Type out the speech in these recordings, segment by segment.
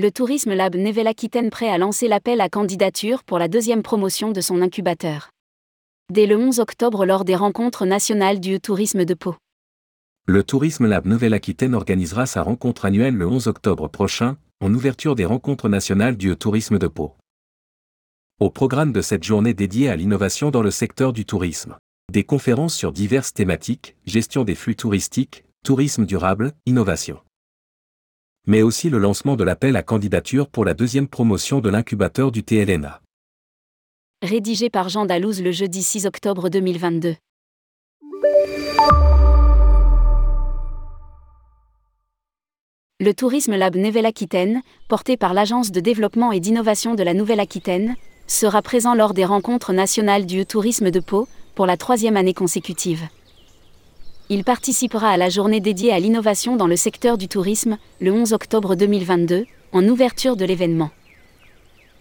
Le Tourisme Lab Nevel-Aquitaine prêt à lancer l'appel à candidature pour la deuxième promotion de son incubateur. Dès le 11 octobre lors des rencontres nationales du tourisme de Pau. Le Tourisme Lab Nouvelle-Aquitaine organisera sa rencontre annuelle le 11 octobre prochain, en ouverture des rencontres nationales du tourisme de Pau. Au programme de cette journée dédiée à l'innovation dans le secteur du tourisme. Des conférences sur diverses thématiques, gestion des flux touristiques, tourisme durable, innovation. Mais aussi le lancement de l'appel à candidature pour la deuxième promotion de l'incubateur du TLNA. Rédigé par Jean Dalouse le jeudi 6 octobre 2022. Le Tourisme Lab Nouvelle-Aquitaine, porté par l'Agence de développement et d'innovation de la Nouvelle-Aquitaine, sera présent lors des rencontres nationales du tourisme de Pau, pour la troisième année consécutive. Il participera à la journée dédiée à l'innovation dans le secteur du tourisme, le 11 octobre 2022, en ouverture de l'événement.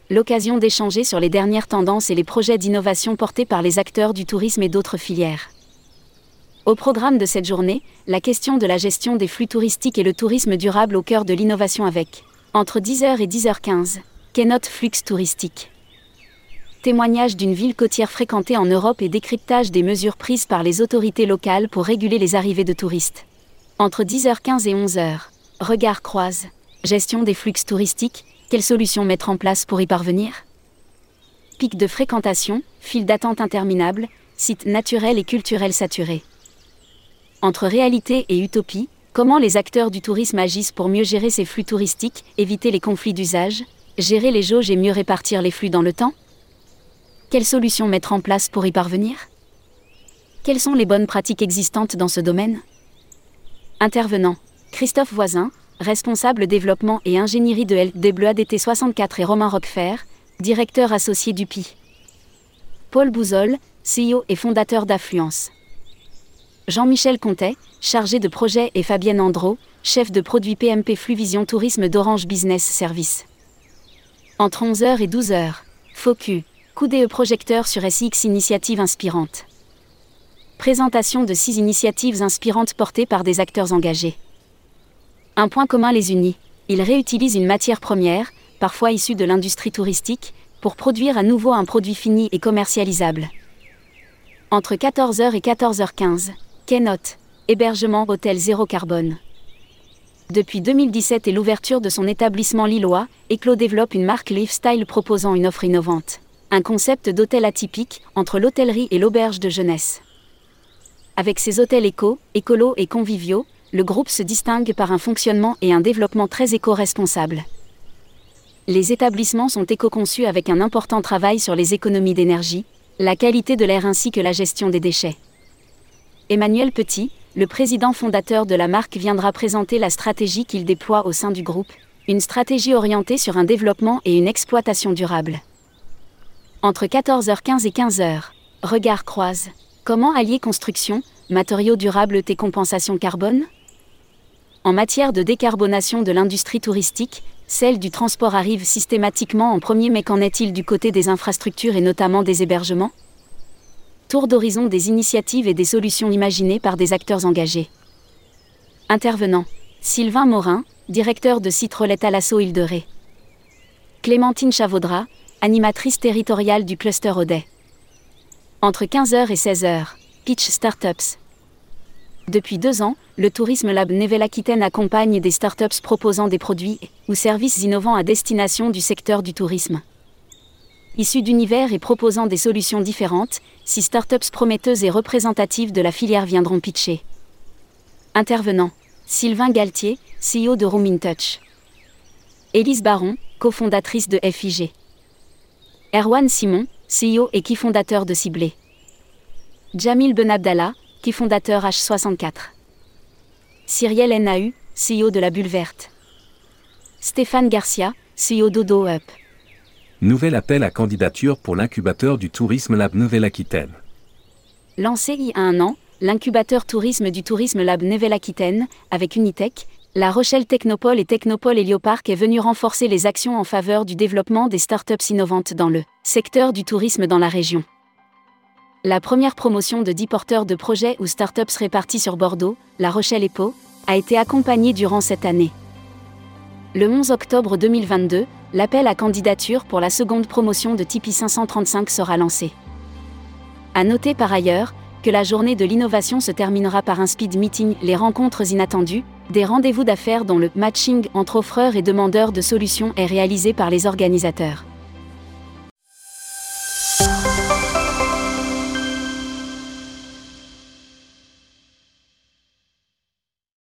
L'occasion d'échanger sur les dernières tendances et les projets d'innovation portés par les acteurs du tourisme et d'autres filières. Au programme de cette journée, la question de la gestion des flux touristiques et le tourisme durable au cœur de l'innovation avec, entre 10h et 10h15, Keynote Flux touristique. Témoignage d'une ville côtière fréquentée en Europe et décryptage des mesures prises par les autorités locales pour réguler les arrivées de touristes. Entre 10h15 et 11h, Regard croise. Gestion des flux touristiques, quelles solutions mettre en place pour y parvenir? Pic de fréquentation, file d'attente interminable, sites naturels et culturels saturés. Entre réalité et utopie, comment les acteurs du tourisme agissent pour mieux gérer ces flux touristiques, éviter les conflits d'usage, gérer les jauges et mieux répartir les flux dans le temps? Quelles solutions mettre en place pour y parvenir? Quelles sont les bonnes pratiques existantes dans ce domaine? Intervenant Christophe Voisin, responsable développement et ingénierie de LD Bleu ADT 64 et Romain Roquefer, directeur associé du PI. Paul Bouzol, CEO et fondateur d'Affluence. Jean-Michel Contet, chargé de projet, et Fabienne Andro, chef de produit PMP Fluvision Tourisme d'Orange Business Service. Entre 11h et 12h, Focus, coup d'œil projecteur sur SX Initiative inspirante. Présentation de six initiatives inspirantes portées par des acteurs engagés. Un point commun les unit, ils réutilisent une matière première, parfois issue de l'industrie touristique, pour produire à nouveau un produit fini et commercialisable. Entre 14h et 14h15, Keynote, hébergement hôtel zéro carbone. Depuis 2017 et l'ouverture de son établissement lillois, Eclo développe une marque lifestyle proposant une offre innovante. Un concept d'hôtel atypique entre l'hôtellerie et l'auberge de jeunesse. Avec ses hôtels éco, écolo et conviviaux, le groupe se distingue par un fonctionnement et un développement très éco-responsable. Les établissements sont éco-conçus avec un important travail sur les économies d'énergie, la qualité de l'air ainsi que la gestion des déchets. Emmanuel Petit, le président fondateur de la marque, viendra présenter la stratégie qu'il déploie au sein du groupe, une stratégie orientée sur un développement et une exploitation durable. Entre 14h15 et 15h, Regard croise. Comment allier construction, matériaux durables et compensation carbone? En matière de décarbonation de l'industrie touristique, celle du transport arrive systématiquement en premier mais qu'en est-il du côté des infrastructures et notamment des hébergements? Tour d'horizon des initiatives et des solutions imaginées par des acteurs engagés. Intervenant Sylvain Morin, directeur de site Relais Talasso Île de Ré. Clémentine Chavaudra, animatrice territoriale du cluster Audet. Entre 15h et 16h, Pitch Startups. Depuis deux ans, le Tourisme Lab Nevel Aquitaine accompagne des startups proposant des produits ou services innovants à destination du secteur du tourisme issus d'univers et proposant des solutions différentes, six startups prometteuses et représentatives de la filière viendront pitcher. Intervenant Sylvain Galtier, CEO de Room Touch. Élise Baron, cofondatrice de FIG. Erwan Simon, CEO et qui fondateur de Ciblé. Jamil Benabdallah, qui fondateur H64. Cyriel NAU, CEO de la Bulle Verte. Stéphane Garcia, CEO d'Odo Up. Nouvel appel à candidature pour l'incubateur du Tourisme Lab Nouvelle-Aquitaine. Lancé il y a un an, l'incubateur tourisme du Tourisme Lab Nouvelle-Aquitaine, avec Unitech, La Rochelle Technopole et Technopole Hélioparc est venu renforcer les actions en faveur du développement des startups innovantes dans le secteur du tourisme dans la région. La première promotion de 10 porteurs de projets ou startups répartis sur Bordeaux, La Rochelle et Pau, a été accompagnée durant cette année. Le 11 octobre 2022, l'appel à candidature pour la seconde promotion de Tipeee 535 sera lancé. À noter par ailleurs que la journée de l'innovation se terminera par un speed meeting, les rencontres inattendues, des rendez-vous d'affaires dont le matching entre offreurs et demandeurs de solutions est réalisé par les organisateurs.